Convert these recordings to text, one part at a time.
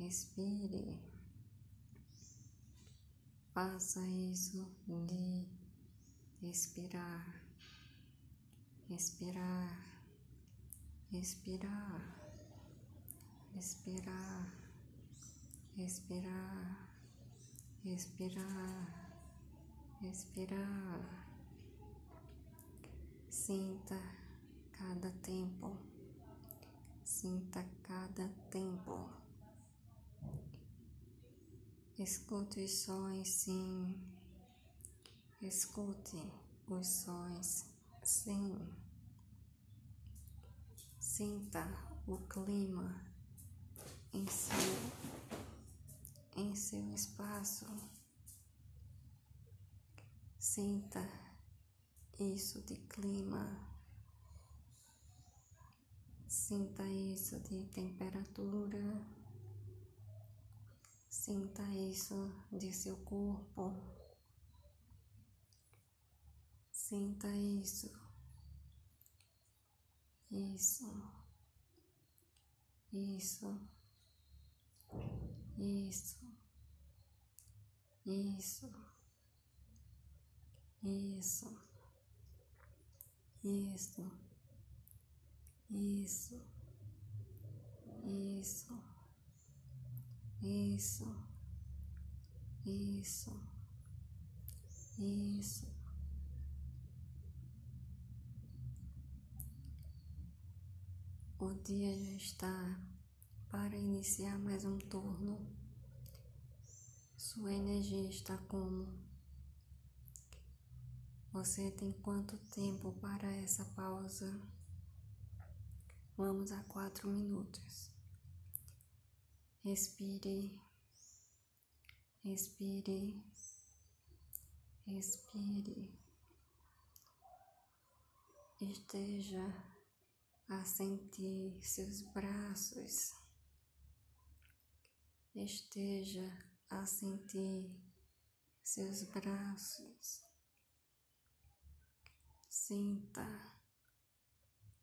Respire. Faça isso de respirar, respirar, respirar, respirar, respirar, respirar, respirar. Sinta cada tempo, sinta cada tempo. Escute os sons, sim. Escute os sons, sim. Sinta o clima em seu, em seu espaço. Sinta isso de clima. Sinta isso de temperatura. Sinta isso de seu corpo. Sinta isso. Isso. Isso. Isso. Isso. Isso. Isso. Isso. Isso. Isso, isso, isso. O dia já está para iniciar mais um turno. Sua energia está como? Você tem quanto tempo para essa pausa? Vamos a quatro minutos. Respire, respire, respire. Esteja a sentir seus braços, esteja a sentir seus braços. Sinta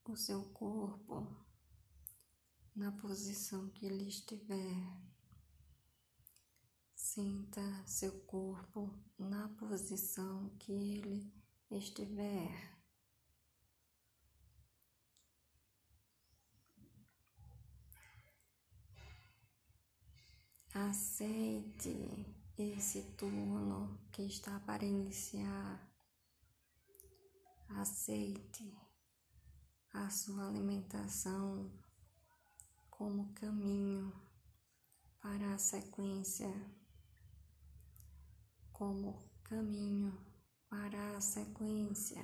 o seu corpo na posição que ele estiver. Sinta seu corpo na posição que ele estiver. Aceite esse turno que está para iniciar. Aceite a sua alimentação como caminho para a sequência, como caminho para a sequência.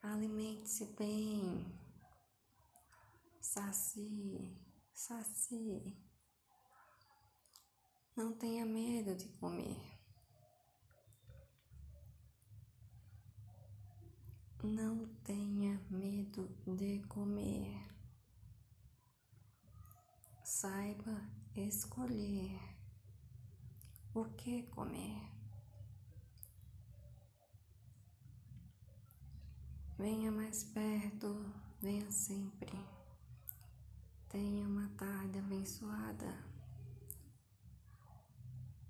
Alimente-se bem, sacie, sacie. Não tenha medo de comer. Não tenha medo de comer saiba escolher o que comer. Venha mais perto, venha sempre. Tenha uma tarde abençoada.